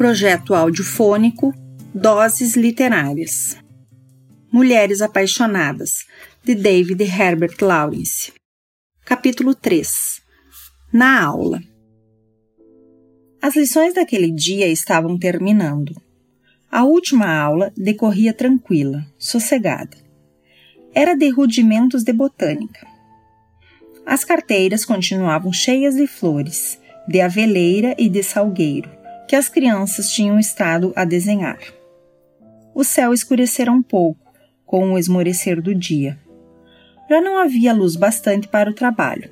Projeto audiofônico Doses Literárias. Mulheres Apaixonadas, de David Herbert Lawrence. Capítulo 3 Na aula. As lições daquele dia estavam terminando. A última aula decorria tranquila, sossegada. Era de rudimentos de botânica. As carteiras continuavam cheias de flores, de aveleira e de salgueiro, que as crianças tinham estado a desenhar. O céu escurecera um pouco, com o esmorecer do dia. Já não havia luz bastante para o trabalho.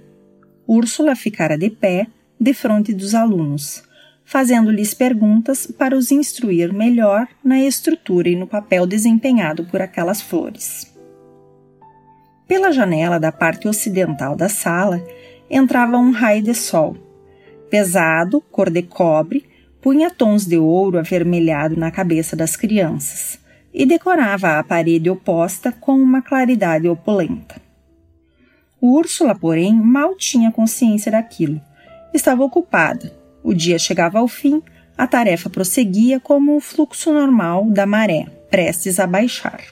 Úrsula ficara de pé, defronte dos alunos, fazendo-lhes perguntas para os instruir melhor na estrutura e no papel desempenhado por aquelas flores. Pela janela da parte ocidental da sala entrava um raio de sol, pesado, cor de cobre, punha tons de ouro avermelhado na cabeça das crianças e decorava a parede oposta com uma claridade opulenta. Úrsula, porém, mal tinha consciência daquilo. Estava ocupada, o dia chegava ao fim, a tarefa prosseguia como o fluxo normal da maré, prestes a baixar.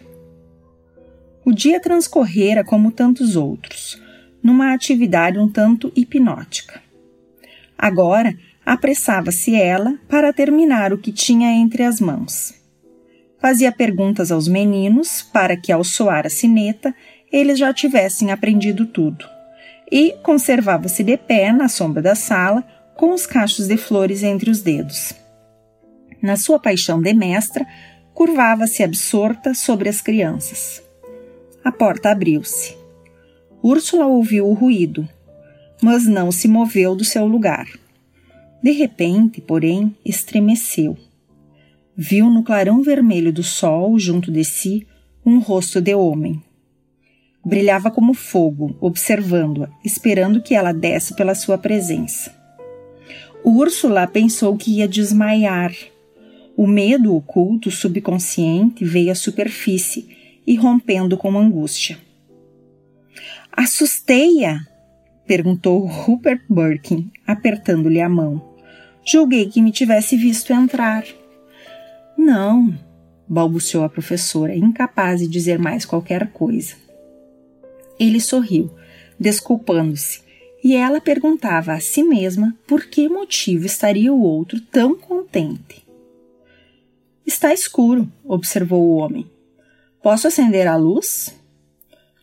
O dia transcorrera como tantos outros, numa atividade um tanto hipnótica. Agora, apressava-se ela para terminar o que tinha entre as mãos. Fazia perguntas aos meninos para que, ao soar a sineta, eles já tivessem aprendido tudo. E conservava-se de pé na sombra da sala, com os cachos de flores entre os dedos. Na sua paixão de mestra, curvava-se absorta sobre as crianças. A porta abriu-se. Úrsula ouviu o ruído, mas não se moveu do seu lugar. De repente, porém, estremeceu. Viu no clarão vermelho do sol, junto de si, um rosto de homem. Brilhava como fogo, observando-a, esperando que ela desse pela sua presença. Úrsula pensou que ia desmaiar. O medo oculto subconsciente veio à superfície, irrompendo com angústia. Assustei-a? Perguntou Rupert Birkin, apertando-lhe a mão. Julguei que me tivesse visto entrar. Não, balbuciou a professora, incapaz de dizer mais qualquer coisa. Ele sorriu, desculpando-se, e ela perguntava a si mesma por que motivo estaria o outro tão contente. Está escuro, observou o homem. Posso acender a luz?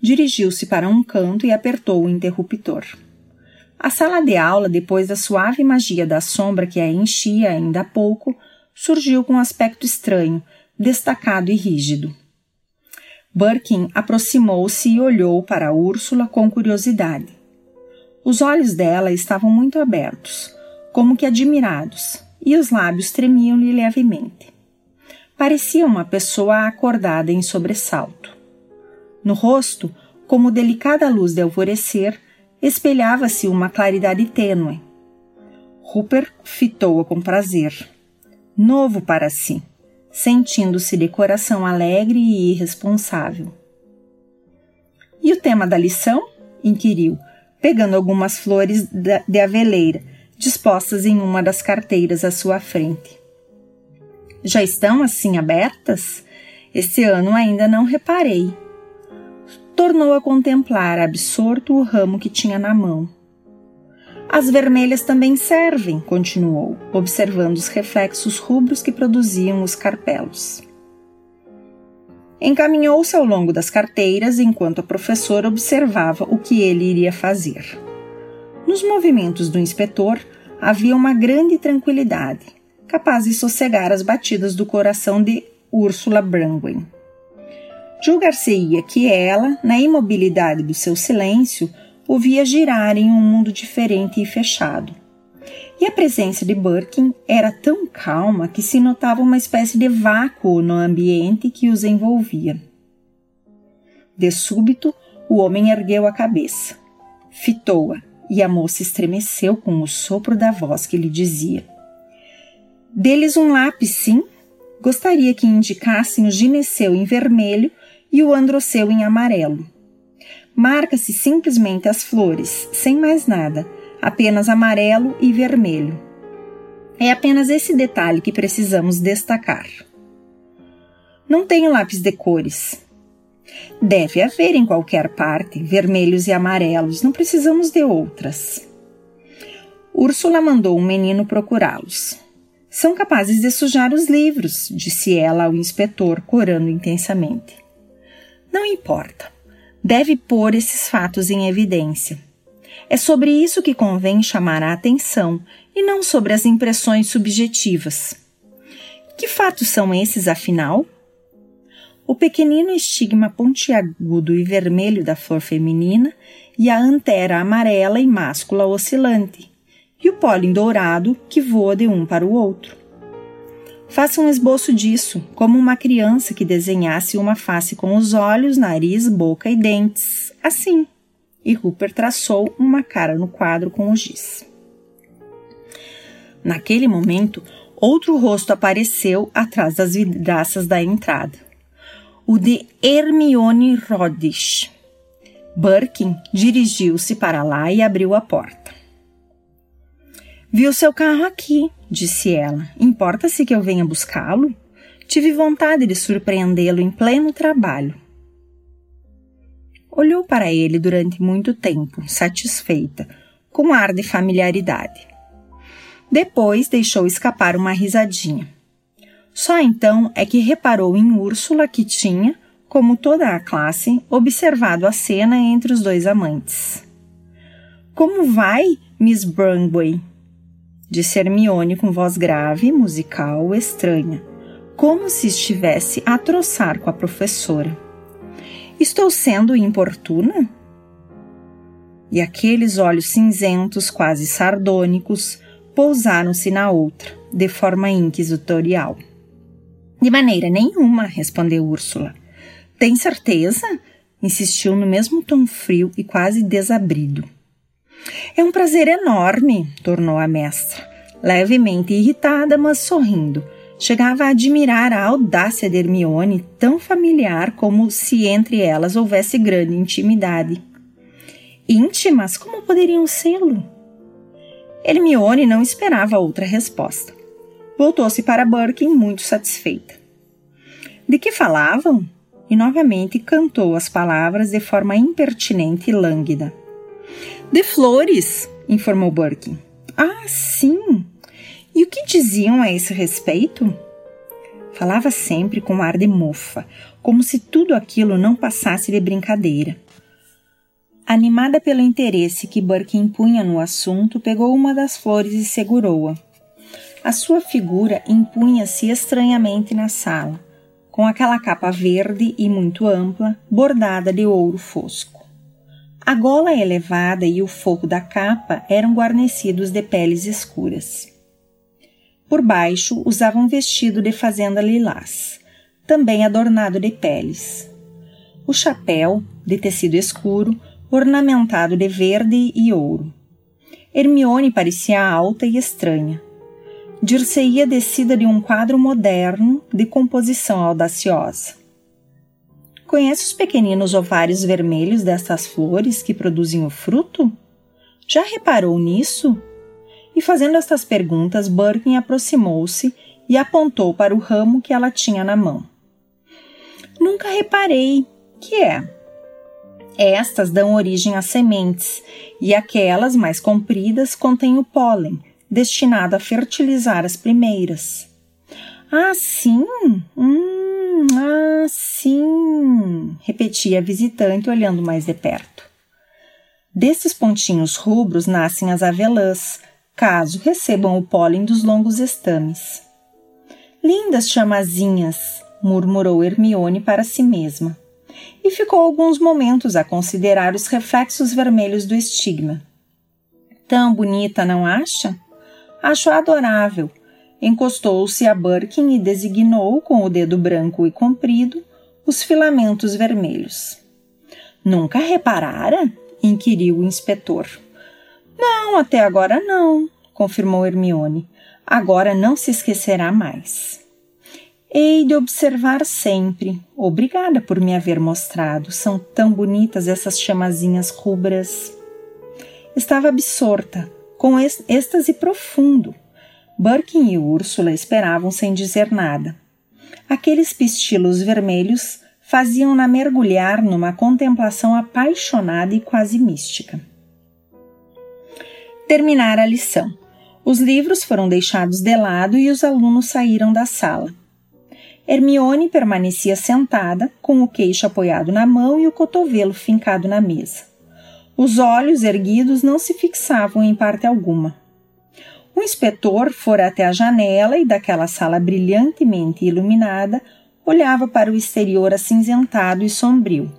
Dirigiu-se para um canto e apertou o interruptor. A sala de aula, depois da suave magia da sombra que a enchia ainda há pouco, surgiu com um aspecto estranho, destacado e rígido. Birkin aproximou-se e olhou para Úrsula com curiosidade. Os olhos dela estavam muito abertos, como que admirados, e os lábios tremiam-lhe levemente. Parecia uma pessoa acordada em sobressalto. No rosto, como delicada luz de alvorecer, espelhava-se uma claridade tênue. Rupert fitou-a com prazer. Novo para si, sentindo-se de coração alegre e irresponsável. E o tema da lição? inquiriu, pegando algumas flores de aveleira, dispostas em uma das carteiras à sua frente. Já estão assim abertas? Este ano ainda não reparei. Tornou a contemplar absorto o ramo que tinha na mão. As vermelhas também servem, continuou, observando os reflexos rubros que produziam os carpelos. Encaminhou-se ao longo das carteiras enquanto a professora observava o que ele iria fazer. Nos movimentos do inspetor havia uma grande tranquilidade, capaz de sossegar as batidas do coração de Úrsula Brangwen. Julgar-se-ia que ela, na imobilidade do seu silêncio, o via girar em um mundo diferente e fechado e a presença de Birkin era tão calma que se notava uma espécie de vácuo no ambiente que os envolvia. De súbito, o homem ergueu a cabeça, fitou-a e a moça estremeceu com o sopro da voz que lhe dizia: Deles um lápis, sim? Gostaria que indicassem o gineceu em vermelho e o androceu em amarelo. Marca-se simplesmente as flores, sem mais nada apenas amarelo e vermelho. É apenas esse detalhe que precisamos destacar. Não tenho lápis de cores. Deve haver em qualquer parte vermelhos e amarelos, não precisamos de outras. Úrsula mandou um menino procurá-los. São capazes de sujar os livros, disse ela ao inspetor, corando intensamente. Não importa. Deve pôr esses fatos em evidência. É sobre isso que convém chamar a atenção e não sobre as impressões subjetivas. Que fatos são esses, afinal? O pequenino estigma pontiagudo e vermelho da flor feminina e a antera amarela e máscula oscilante, e o pólen dourado que voa de um para o outro. Faça um esboço disso, como uma criança que desenhasse uma face com os olhos, nariz, boca e dentes, assim. E Rupert traçou uma cara no quadro com o giz. Naquele momento, outro rosto apareceu atrás das vidraças da entrada. O de Hermione Rodish. Birkin dirigiu-se para lá e abriu a porta. Vi o seu carro aqui, disse ela. Importa-se que eu venha buscá-lo? Tive vontade de surpreendê-lo em pleno trabalho. Olhou para ele durante muito tempo, satisfeita, com ar de familiaridade. Depois deixou escapar uma risadinha. Só então é que reparou em Úrsula que tinha, como toda a classe, observado a cena entre os dois amantes. Como vai, Miss Brangway? Disse Hermione com voz grave, musical, estranha, como se estivesse a troçar com a professora. Estou sendo importuna? E aqueles olhos cinzentos, quase sardônicos, pousaram-se na outra, de forma inquisitorial. De maneira nenhuma, respondeu Úrsula. Tem certeza? insistiu no mesmo tom frio e quase desabrido. É um prazer enorme, tornou a mestra, levemente irritada, mas sorrindo. Chegava a admirar a audácia de Hermione, tão familiar como se entre elas houvesse grande intimidade. Íntimas? Como poderiam sê-lo? Hermione não esperava outra resposta. Voltou-se para Birkin muito satisfeita. De que falavam? E novamente cantou as palavras de forma impertinente e lânguida. De flores, informou Birkin. Ah, sim! E o que diziam a esse respeito? Falava sempre com ar de mofa, como se tudo aquilo não passasse de brincadeira. Animada pelo interesse que Birkin impunha no assunto, pegou uma das flores e segurou-a. A sua figura impunha-se estranhamente na sala, com aquela capa verde e muito ampla, bordada de ouro fosco. A gola elevada e o forro da capa eram guarnecidos de peles escuras. Por baixo usava um vestido de fazenda lilás, também adornado de peles. O chapéu, de tecido escuro, ornamentado de verde e ouro. Hermione parecia alta e estranha. Dir-se-ia descida de um quadro moderno de composição audaciosa. Conhece os pequeninos ovários vermelhos destas flores que produzem o fruto? Já reparou nisso? E fazendo estas perguntas, Birkin aproximou-se e apontou para o ramo que ela tinha na mão. Nunca reparei. Que é? Estas dão origem às sementes, e aquelas mais compridas contêm o pólen, destinado a fertilizar as primeiras. Ah, sim? Hum, ah, sim, repetia a visitante olhando mais de perto. Desses pontinhos rubros nascem as avelãs, caso recebam o pólen dos longos estames. Lindas chamazinhas, murmurou Hermione para si mesma, e ficou alguns momentos a considerar os reflexos vermelhos do estigma. Tão bonita, não acha? Acho adorável encostou-se a Birkin e designou com o dedo branco e comprido os filamentos vermelhos. Nunca reparara? inquiriu o inspetor. Não, até agora não, confirmou Hermione. Agora não se esquecerá mais. Hei de observar sempre. Obrigada por me haver mostrado. São tão bonitas essas chamazinhas rubras. Estava absorta, com êxtase profundo Birkin e Úrsula esperavam sem dizer nada. Aqueles pistilos vermelhos faziam-na mergulhar numa contemplação apaixonada e quase mística. Terminara a lição. Os livros foram deixados de lado e os alunos saíram da sala. Hermione permanecia sentada, com o queixo apoiado na mão e o cotovelo fincado na mesa. Os olhos erguidos não se fixavam em parte alguma. O inspetor fora até a janela e, daquela sala brilhantemente iluminada, olhava para o exterior acinzentado e sombrio,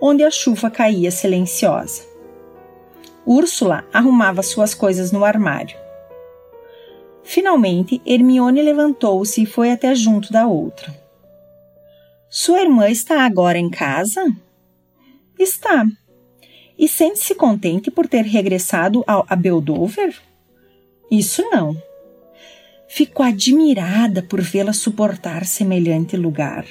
onde a chuva caía silenciosa. Úrsula arrumava suas coisas no armário. Finalmente, Hermione levantou-se e foi até junto da outra. Sua irmã está agora em casa? Está. E sente-se contente por ter regressado a Beldover? Isso não. Fico admirada por vê-la suportar semelhante lugar.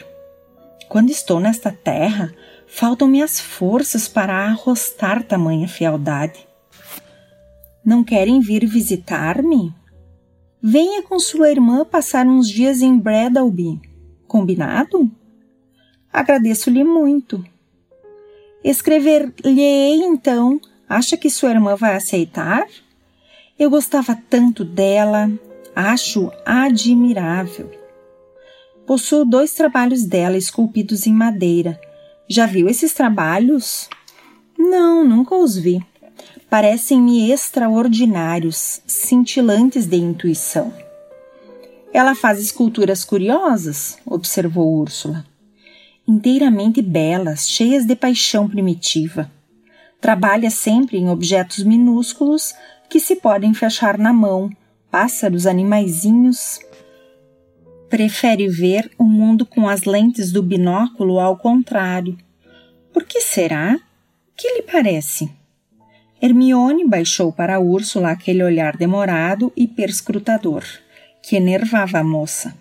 Quando estou nesta terra, faltam-me as forças para arrostar tamanha fealdade. Não querem vir visitar-me? Venha com sua irmã passar uns dias em Bradalby. Combinado? Agradeço-lhe muito. Escrever-lhe então. Acha que sua irmã vai aceitar? Eu gostava tanto dela, acho admirável. Possuo dois trabalhos dela esculpidos em madeira. Já viu esses trabalhos? Não, nunca os vi. Parecem-me extraordinários, cintilantes de intuição. Ela faz esculturas curiosas, observou Úrsula. Inteiramente belas, cheias de paixão primitiva. Trabalha sempre em objetos minúsculos que se podem fechar na mão, pássaros, animaizinhos. Prefere ver o mundo com as lentes do binóculo ao contrário. Por que será? Que lhe parece? Hermione baixou para Úrsula aquele olhar demorado e perscrutador, que enervava a moça.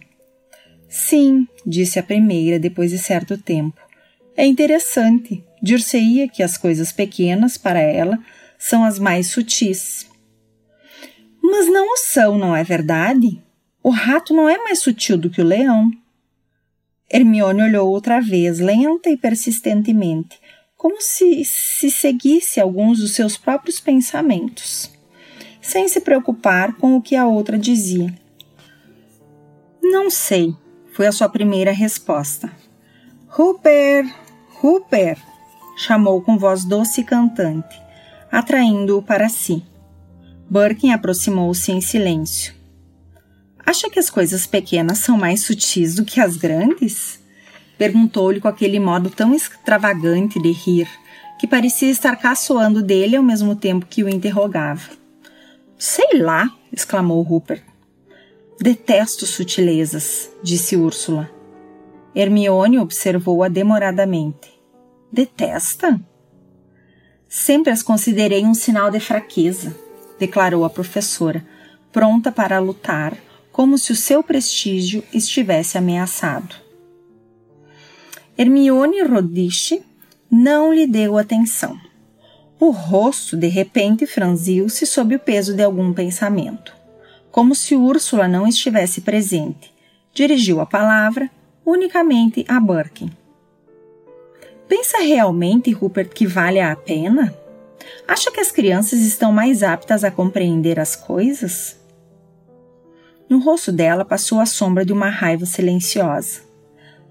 Sim, disse a primeira depois de certo tempo. É interessante. Dir-se-ia que as coisas pequenas, para ela, são as mais sutis. Mas não o são, não é verdade? O rato não é mais sutil do que o leão. Hermione olhou outra vez, lenta e persistentemente, como se se seguisse alguns dos seus próprios pensamentos, sem se preocupar com o que a outra dizia. Não sei, foi a sua primeira resposta. Rupert, Rupert, chamou com voz doce e cantante, atraindo-o para si. Birkin aproximou-se em silêncio. Acha que as coisas pequenas são mais sutis do que as grandes? Perguntou-lhe com aquele modo tão extravagante de rir, que parecia estar caçoando dele ao mesmo tempo que o interrogava. Sei lá, exclamou Rupert. Detesto sutilezas, disse Úrsula. Hermione observou-a demoradamente. Detesta? Sempre as considerei um sinal de fraqueza declarou a professora, pronta para lutar, como se o seu prestígio estivesse ameaçado. Hermione Rodiche não lhe deu atenção. O rosto de repente franziu-se sob o peso de algum pensamento. Como se Úrsula não estivesse presente, dirigiu a palavra unicamente a Birkin. Pensa realmente, Rupert, que vale a pena? Acha que as crianças estão mais aptas a compreender as coisas? No rosto dela passou a sombra de uma raiva silenciosa.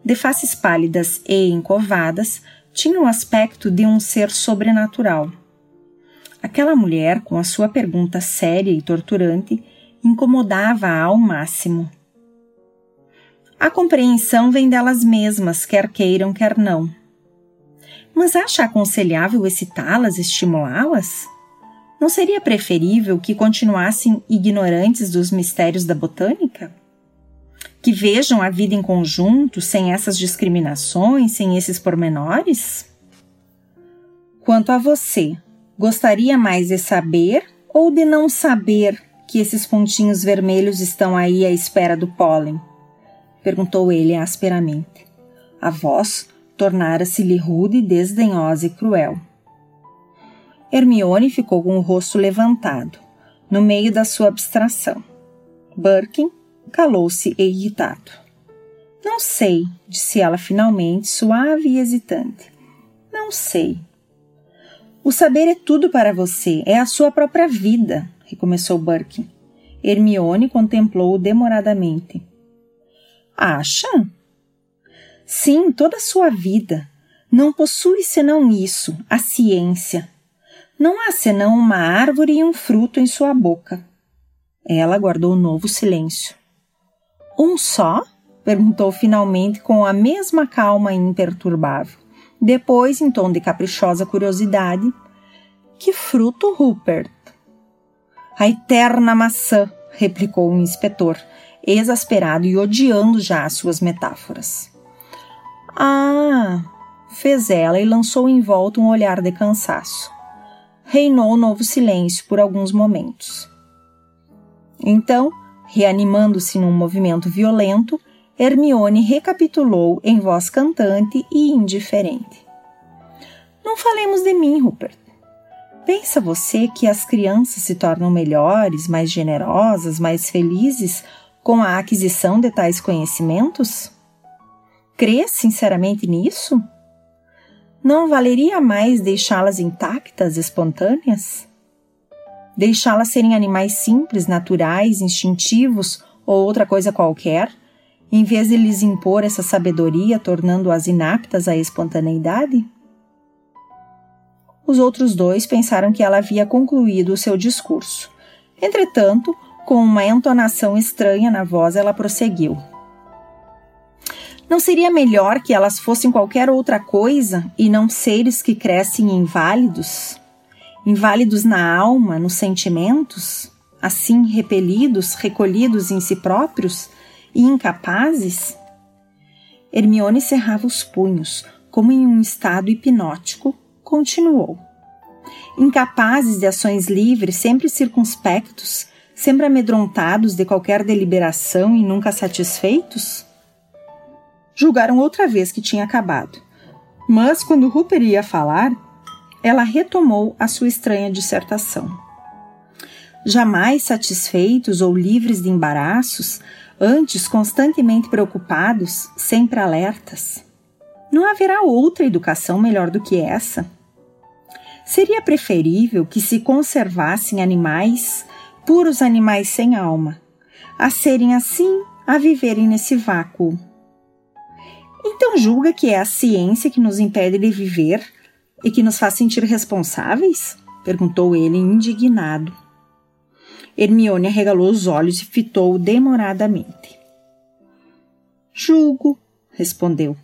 De faces pálidas e encovadas, tinha o aspecto de um ser sobrenatural. Aquela mulher, com a sua pergunta séria e torturante, incomodava-a ao máximo. A compreensão vem delas mesmas, quer queiram, quer não. Mas acha aconselhável excitá-las, estimulá-las? Não seria preferível que continuassem ignorantes dos mistérios da botânica? Que vejam a vida em conjunto, sem essas discriminações, sem esses pormenores? Quanto a você, gostaria mais de saber ou de não saber que esses pontinhos vermelhos estão aí à espera do pólen? perguntou ele asperamente. A voz tornara-se-lhe rude, desdenhosa e cruel. Hermione ficou com o rosto levantado, no meio da sua abstração. Birkin calou-se irritado. Não sei, disse ela finalmente, suave e hesitante. Não sei. O saber é tudo para você, é a sua própria vida, recomeçou Birkin. Hermione contemplou-o demoradamente. Acha? Sim, toda a sua vida. Não possui senão isso, a ciência. Não há senão uma árvore e um fruto em sua boca. Ela guardou um novo silêncio. Um só? perguntou finalmente com a mesma calma imperturbável. Depois, em tom de caprichosa curiosidade, que fruto, Rupert? A eterna maçã, replicou o inspetor, exasperado e odiando já as suas metáforas. Ah! fez ela e lançou em volta um olhar de cansaço. Reinou novo silêncio por alguns momentos. Então, reanimando-se num movimento violento, Hermione recapitulou em voz cantante e indiferente. Não falemos de mim, Rupert. Pensa você que as crianças se tornam melhores, mais generosas, mais felizes com a aquisição de tais conhecimentos? Crê sinceramente nisso? Não valeria mais deixá-las intactas, espontâneas? Deixá-las serem animais simples, naturais, instintivos ou outra coisa qualquer, em vez de lhes impor essa sabedoria, tornando-as inaptas à espontaneidade? Os outros dois pensaram que ela havia concluído o seu discurso. Entretanto, com uma entonação estranha na voz, ela prosseguiu. Não seria melhor que elas fossem qualquer outra coisa e não seres que crescem inválidos? Inválidos na alma, nos sentimentos? Assim repelidos, recolhidos em si próprios, e incapazes? Hermione cerrava os punhos, como em um estado hipnótico, continuou. Incapazes de ações livres, sempre circunspectos, sempre amedrontados de qualquer deliberação e nunca satisfeitos? Julgaram outra vez que tinha acabado. Mas, quando Rupert ia falar, ela retomou a sua estranha dissertação. Jamais satisfeitos ou livres de embaraços, antes constantemente preocupados, sempre alertas. Não haverá outra educação melhor do que essa. Seria preferível que se conservassem animais, puros animais sem alma, a serem assim, a viverem nesse vácuo. Então julga que é a ciência que nos impede de viver e que nos faz sentir responsáveis? perguntou ele indignado. Hermione arregalou os olhos e fitou demoradamente. Julgo, respondeu.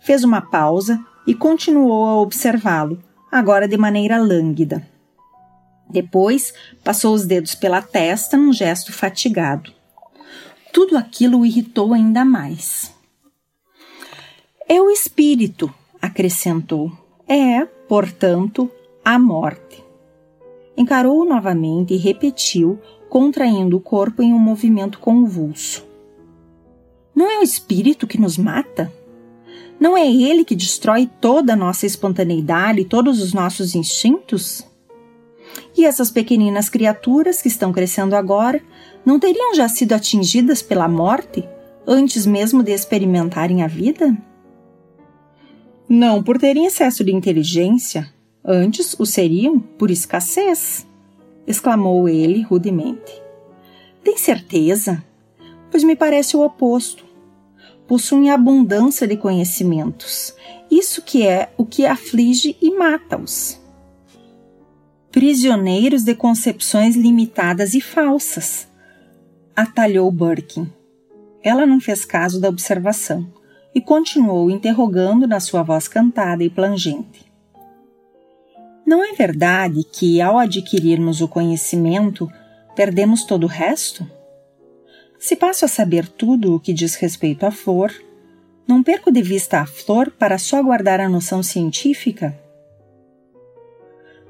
Fez uma pausa e continuou a observá-lo, agora de maneira lânguida. Depois passou os dedos pela testa num gesto fatigado. Tudo aquilo o irritou ainda mais. É o espírito, acrescentou. É, portanto, a morte. Encarou-o novamente e repetiu, contraindo o corpo em um movimento convulso. Não é o espírito que nos mata? Não é ele que destrói toda a nossa espontaneidade e todos os nossos instintos? E essas pequeninas criaturas que estão crescendo agora não teriam já sido atingidas pela morte antes mesmo de experimentarem a vida? Não por terem excesso de inteligência, Antes o seriam por escassez, exclamou ele rudemente. Tem certeza? Pois me parece o oposto. Possuem abundância de conhecimentos. Isso que é o que aflige e mata-os. Prisioneiros de concepções limitadas e falsas, atalhou Birkin. Ela não fez caso da observação e continuou interrogando na sua voz cantada e plangente. Não é verdade que, ao adquirirmos o conhecimento, perdemos todo o resto? Se passo a saber tudo o que diz respeito à flor, não perco de vista a flor para só guardar a noção científica?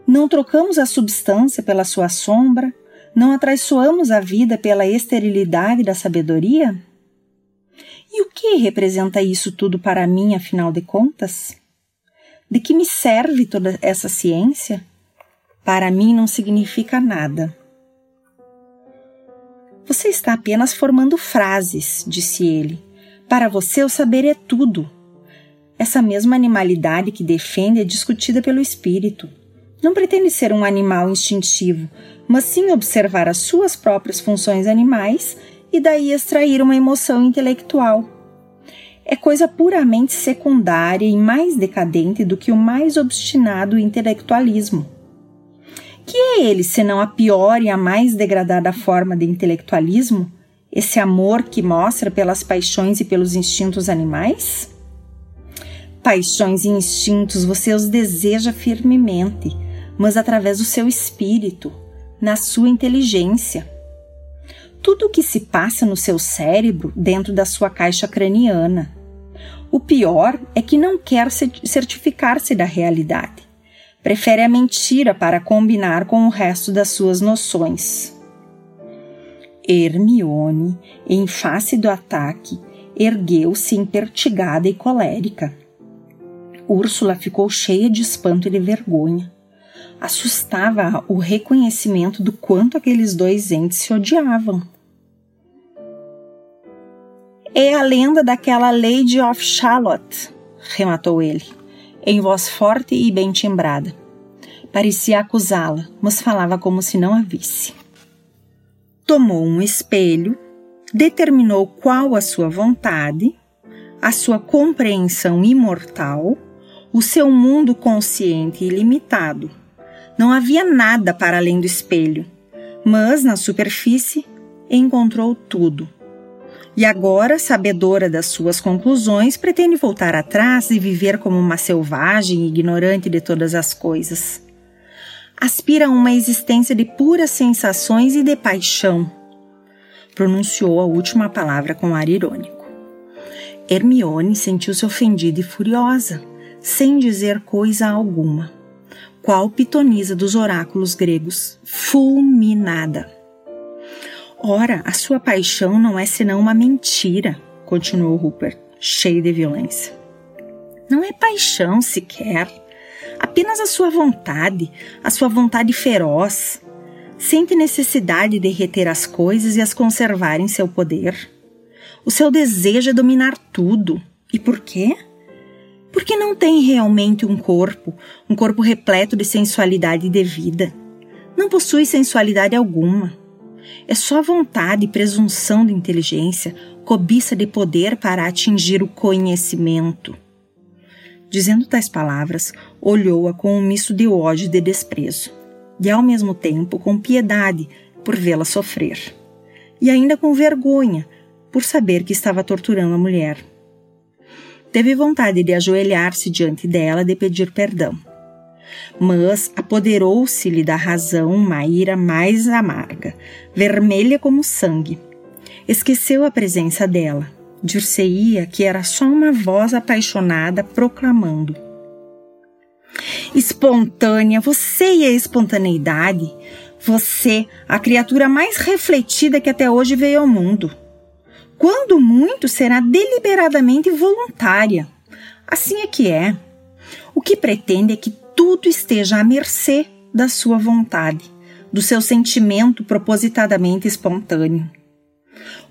Não trocamos a substância pela sua sombra, não atraiçoamos a vida pela esterilidade da sabedoria? E o que representa isso tudo para mim, afinal de contas? De que me serve toda essa ciência? Para mim não significa nada. Você está apenas formando frases, disse ele. Para você, o saber é tudo. Essa mesma animalidade que defende é discutida pelo espírito. Não pretende ser um animal instintivo, mas sim observar as suas próprias funções animais e daí extrair uma emoção intelectual. É coisa puramente secundária e mais decadente do que o mais obstinado intelectualismo. Que é ele, senão a pior e a mais degradada forma de intelectualismo? Esse amor que mostra pelas paixões e pelos instintos animais? Paixões e instintos você os deseja firmemente, mas através do seu espírito, na sua inteligência. Tudo o que se passa no seu cérebro dentro da sua caixa craniana. O pior é que não quer certificar-se da realidade. Prefere a mentira para combinar com o resto das suas noções. Hermione, em face do ataque, ergueu-se impertigada e colérica. Úrsula ficou cheia de espanto e de vergonha. Assustava o reconhecimento do quanto aqueles dois entes se odiavam. É a lenda daquela Lady of Shalott, rematou ele, em voz forte e bem timbrada. Parecia acusá-la, mas falava como se não a visse. Tomou um espelho, determinou qual a sua vontade, a sua compreensão imortal o seu mundo consciente e limitado. Não havia nada para além do espelho, mas na superfície encontrou tudo. E agora, sabedora das suas conclusões, pretende voltar atrás e viver como uma selvagem ignorante de todas as coisas. Aspira a uma existência de puras sensações e de paixão. Pronunciou a última palavra com ar irônico. Hermione sentiu-se ofendida e furiosa sem dizer coisa alguma. Qual pitonisa dos oráculos gregos, fulminada. Ora, a sua paixão não é senão uma mentira, continuou Rupert, cheio de violência. Não é paixão sequer, apenas a sua vontade, a sua vontade feroz. Sente necessidade de reter as coisas e as conservar em seu poder. O seu desejo é dominar tudo. E por quê? porque não tem realmente um corpo, um corpo repleto de sensualidade e de vida. Não possui sensualidade alguma. É só vontade e presunção de inteligência, cobiça de poder para atingir o conhecimento. Dizendo tais palavras, olhou-a com um misto de ódio e de desprezo, e ao mesmo tempo com piedade por vê-la sofrer, e ainda com vergonha por saber que estava torturando a mulher. Teve vontade de ajoelhar-se diante dela de pedir perdão. Mas apoderou-se-lhe da razão uma ira mais amarga, vermelha como sangue. Esqueceu a presença dela. Dir-se-ia que era só uma voz apaixonada proclamando: Espontânea, você e a espontaneidade, você, a criatura mais refletida que até hoje veio ao mundo. Quando muito, será deliberadamente voluntária. Assim é que é. O que pretende é que tudo esteja à mercê da sua vontade, do seu sentimento propositadamente espontâneo.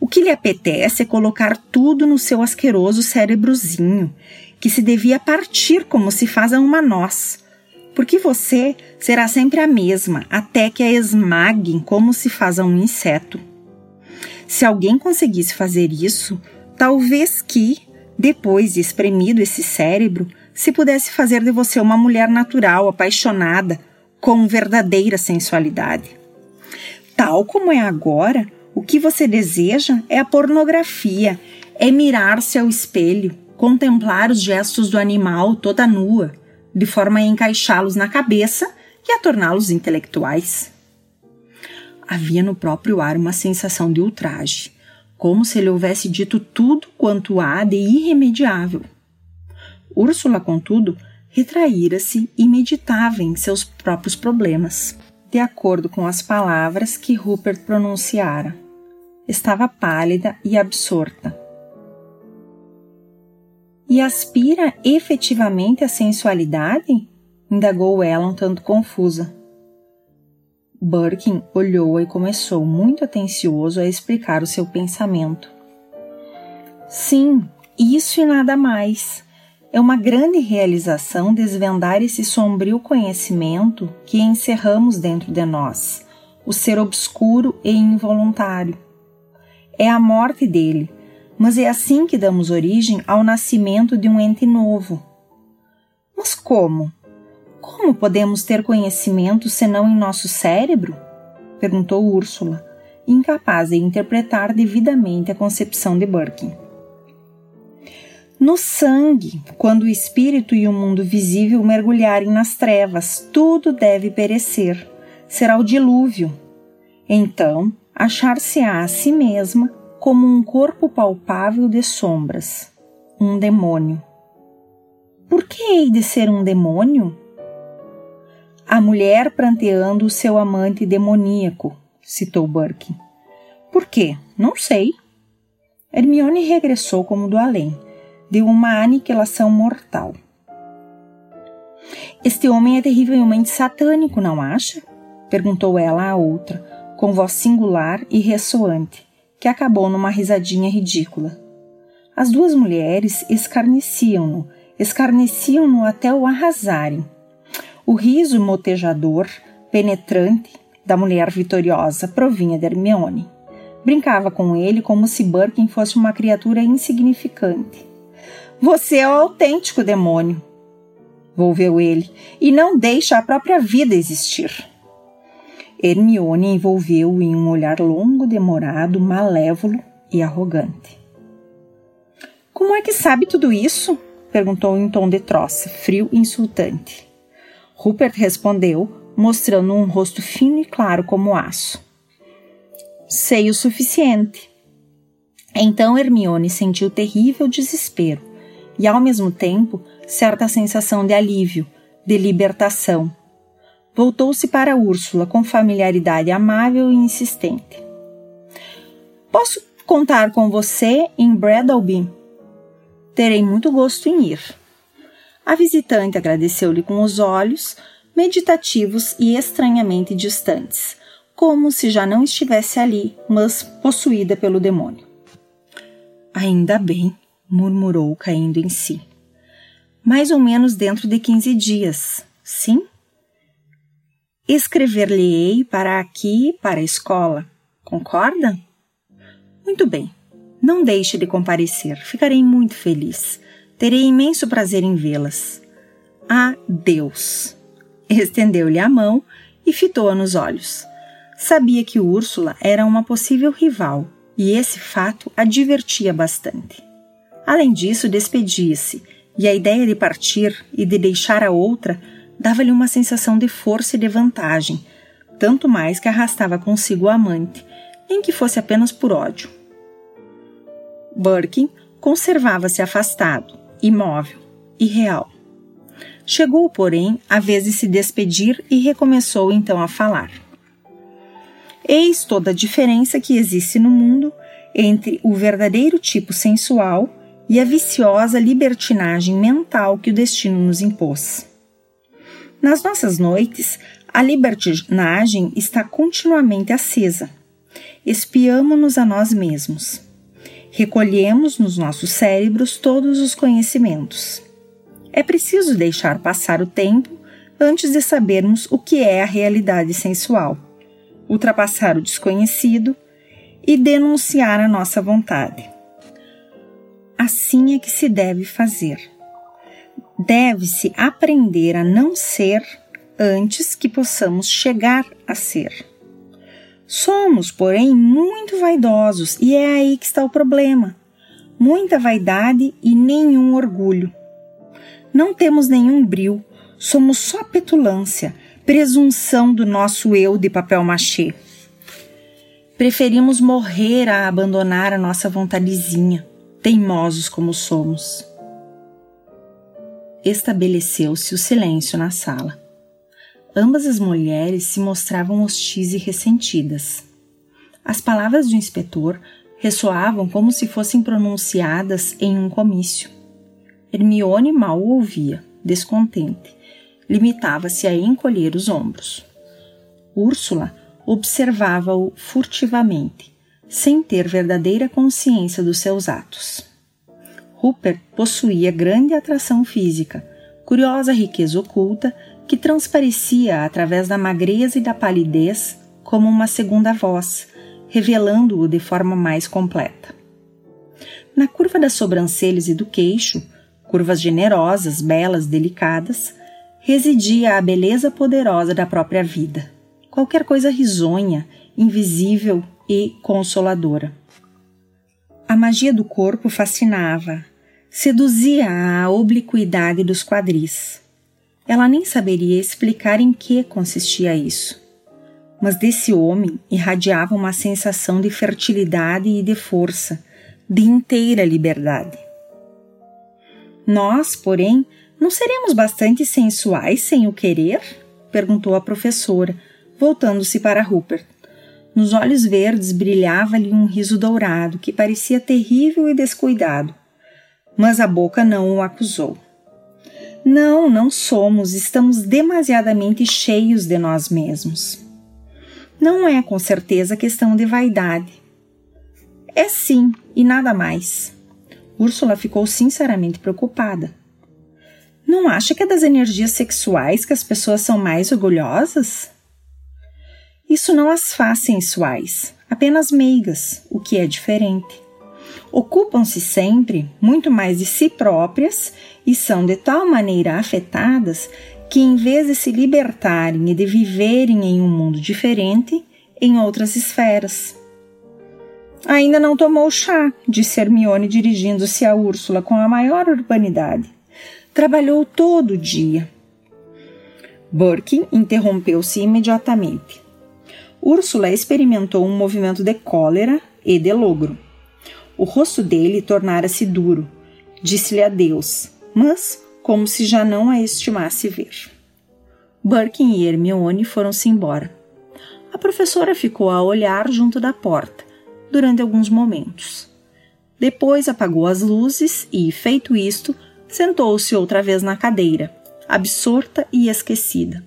O que lhe apetece é colocar tudo no seu asqueroso cérebrozinho, que se devia partir como se faz a uma noz, porque você será sempre a mesma, até que a esmaguem como se faz a um inseto. Se alguém conseguisse fazer isso, talvez que, depois de espremido esse cérebro, se pudesse fazer de você uma mulher natural, apaixonada, com verdadeira sensualidade. Tal como é agora, o que você deseja é a pornografia, é mirar-se ao espelho, contemplar os gestos do animal toda nua, de forma a encaixá-los na cabeça e a torná-los intelectuais. Havia no próprio ar uma sensação de ultraje, como se ele houvesse dito tudo quanto há de irremediável. Úrsula, contudo, retraíra-se e meditava em seus próprios problemas, de acordo com as palavras que Rupert pronunciara. Estava pálida e absorta. E aspira efetivamente à sensualidade? indagou ela um tanto confusa. Birkin olhou-a e começou, muito atencioso, a explicar o seu pensamento. Sim, isso e nada mais. É uma grande realização desvendar esse sombrio conhecimento que encerramos dentro de nós, o ser obscuro e involuntário. É a morte dele, mas é assim que damos origem ao nascimento de um ente novo. Mas como? Como podemos ter conhecimento senão em nosso cérebro? perguntou Úrsula, incapaz de interpretar devidamente a concepção de Birkin. No sangue, quando o espírito e o mundo visível mergulharem nas trevas, tudo deve perecer. Será o dilúvio. Então, achar-se-á a si mesma como um corpo palpável de sombras, um demônio. Por que hei de ser um demônio? A mulher pranteando o seu amante demoníaco, citou Burke. Por quê? Não sei. Hermione regressou como do além. Deu uma aniquilação mortal. Este homem é terrivelmente satânico, não acha? perguntou ela à outra, com voz singular e ressoante, que acabou numa risadinha ridícula. As duas mulheres escarneciam-no, escarneciam-no até o arrasarem o riso motejador, penetrante, da mulher vitoriosa provinha de Hermione. Brincava com ele como se Birkin fosse uma criatura insignificante. Você é o autêntico demônio, volveu ele, e não deixa a própria vida existir. Hermione envolveu-o em um olhar longo, demorado, malévolo e arrogante. Como é que sabe tudo isso? perguntou em tom de troça, frio e insultante. Rupert respondeu, mostrando um rosto fino e claro como aço. Sei o suficiente. Então Hermione sentiu terrível desespero e, ao mesmo tempo, certa sensação de alívio, de libertação. Voltou-se para Úrsula com familiaridade amável e insistente. Posso contar com você em Bradalby? Terei muito gosto em ir. A visitante agradeceu-lhe com os olhos, meditativos e estranhamente distantes, como se já não estivesse ali, mas possuída pelo demônio. Ainda bem, murmurou, caindo em si. Mais ou menos dentro de quinze dias, sim? Escrever-lhe-ei para aqui, para a escola. Concorda? Muito bem. Não deixe de comparecer. Ficarei muito feliz. Terei imenso prazer em vê-las. Adeus. Estendeu-lhe a mão e fitou-a nos olhos. Sabia que Úrsula era uma possível rival e esse fato a divertia bastante. Além disso, despedia-se e a ideia de partir e de deixar a outra dava-lhe uma sensação de força e de vantagem, tanto mais que arrastava consigo o amante, nem que fosse apenas por ódio. Birkin conservava-se afastado, imóvel, irreal. Chegou, porém, a vez de se despedir e recomeçou então a falar. Eis toda a diferença que existe no mundo entre o verdadeiro tipo sensual e a viciosa libertinagem mental que o destino nos impôs. Nas nossas noites, a libertinagem está continuamente acesa. Espiamo-nos a nós mesmos. Recolhemos nos nossos cérebros todos os conhecimentos. É preciso deixar passar o tempo antes de sabermos o que é a realidade sensual, ultrapassar o desconhecido e denunciar a nossa vontade. Assim é que se deve fazer. Deve-se aprender a não ser antes que possamos chegar a ser. Somos, porém, muito vaidosos e é aí que está o problema. Muita vaidade e nenhum orgulho. Não temos nenhum bril, somos só petulância, presunção do nosso eu de papel machê. Preferimos morrer a abandonar a nossa vontadezinha, teimosos como somos. Estabeleceu-se o silêncio na sala. Ambas as mulheres se mostravam hostis e ressentidas. As palavras do inspetor ressoavam como se fossem pronunciadas em um comício. Hermione mal ouvia, descontente. Limitava-se a encolher os ombros. Úrsula observava-o furtivamente, sem ter verdadeira consciência dos seus atos. Rupert possuía grande atração física, curiosa riqueza oculta que transparecia através da magreza e da palidez como uma segunda voz, revelando-o de forma mais completa. Na curva das sobrancelhas e do queixo, curvas generosas, belas, delicadas, residia a beleza poderosa da própria vida, qualquer coisa risonha, invisível e consoladora. A magia do corpo fascinava, seduzia a obliquidade dos quadris. Ela nem saberia explicar em que consistia isso. Mas desse homem irradiava uma sensação de fertilidade e de força, de inteira liberdade. Nós, porém, não seremos bastante sensuais sem o querer? perguntou a professora, voltando-se para Rupert. Nos olhos verdes brilhava-lhe um riso dourado que parecia terrível e descuidado. Mas a boca não o acusou. Não, não somos, estamos demasiadamente cheios de nós mesmos. Não é com certeza questão de vaidade. É sim, e nada mais. Úrsula ficou sinceramente preocupada. Não acha que é das energias sexuais que as pessoas são mais orgulhosas? Isso não as faz sensuais, apenas meigas, o que é diferente. Ocupam-se sempre muito mais de si próprias e são de tal maneira afetadas que, em vez de se libertarem e de viverem em um mundo diferente, em outras esferas. Ainda não tomou chá, disse Hermione dirigindo-se a Úrsula com a maior urbanidade. Trabalhou todo o dia. Burke interrompeu-se imediatamente. Úrsula experimentou um movimento de cólera e de logro. O rosto dele tornara-se duro. Disse-lhe adeus, mas como se já não a estimasse ver. Birkin e Hermione foram-se embora. A professora ficou a olhar junto da porta durante alguns momentos. Depois apagou as luzes e, feito isto, sentou-se outra vez na cadeira, absorta e esquecida.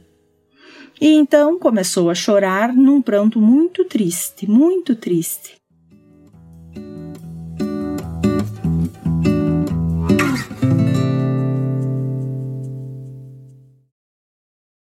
E então começou a chorar num pranto muito triste, muito triste.